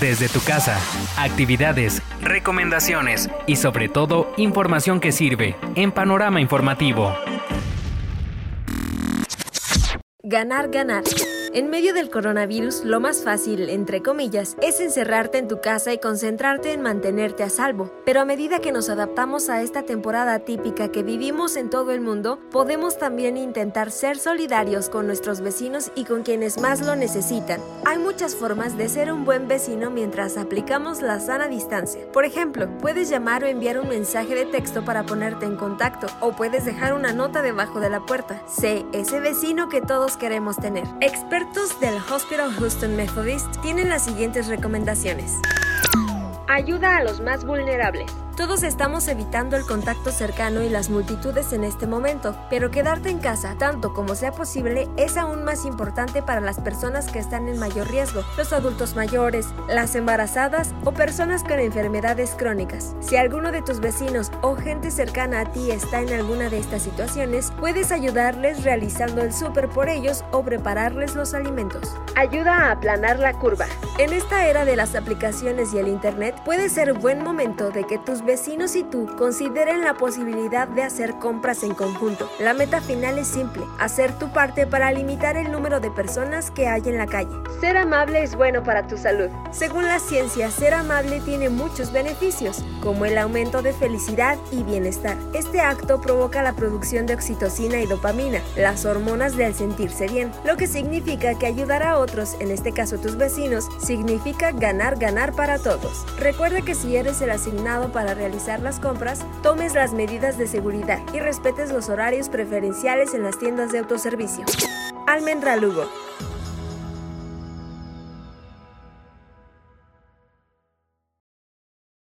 desde tu casa, actividades, recomendaciones y sobre todo información que sirve en Panorama Informativo. Ganar, ganar. En medio del coronavirus, lo más fácil, entre comillas, es encerrarte en tu casa y concentrarte en mantenerte a salvo. Pero a medida que nos adaptamos a esta temporada típica que vivimos en todo el mundo, podemos también intentar ser solidarios con nuestros vecinos y con quienes más lo necesitan. Hay muchas formas de ser un buen vecino mientras aplicamos la sana distancia. Por ejemplo, puedes llamar o enviar un mensaje de texto para ponerte en contacto, o puedes dejar una nota debajo de la puerta. Sé ese vecino que todos queremos tener. Expertos del Hospital Houston Methodist tienen las siguientes recomendaciones. Ayuda a los más vulnerables. Todos estamos evitando el contacto cercano y las multitudes en este momento, pero quedarte en casa tanto como sea posible es aún más importante para las personas que están en mayor riesgo, los adultos mayores, las embarazadas o personas con enfermedades crónicas. Si alguno de tus vecinos o gente cercana a ti está en alguna de estas situaciones, puedes ayudarles realizando el súper por ellos o prepararles los alimentos. Ayuda a aplanar la curva. En esta era de las aplicaciones y el Internet puede ser buen momento de que tus vecinos y tú consideren la posibilidad de hacer compras en conjunto. La meta final es simple, hacer tu parte para limitar el número de personas que hay en la calle. Ser amable es bueno para tu salud. Según la ciencia, ser amable tiene muchos beneficios, como el aumento de felicidad y bienestar. Este acto provoca la producción de oxitocina y dopamina, las hormonas del sentirse bien, lo que significa que ayudar a otros, en este caso tus vecinos, significa ganar ganar para todos. Recuerda que si eres el asignado para realizar las compras, tomes las medidas de seguridad y respetes los horarios preferenciales en las tiendas de autoservicio. Almendra Lugo.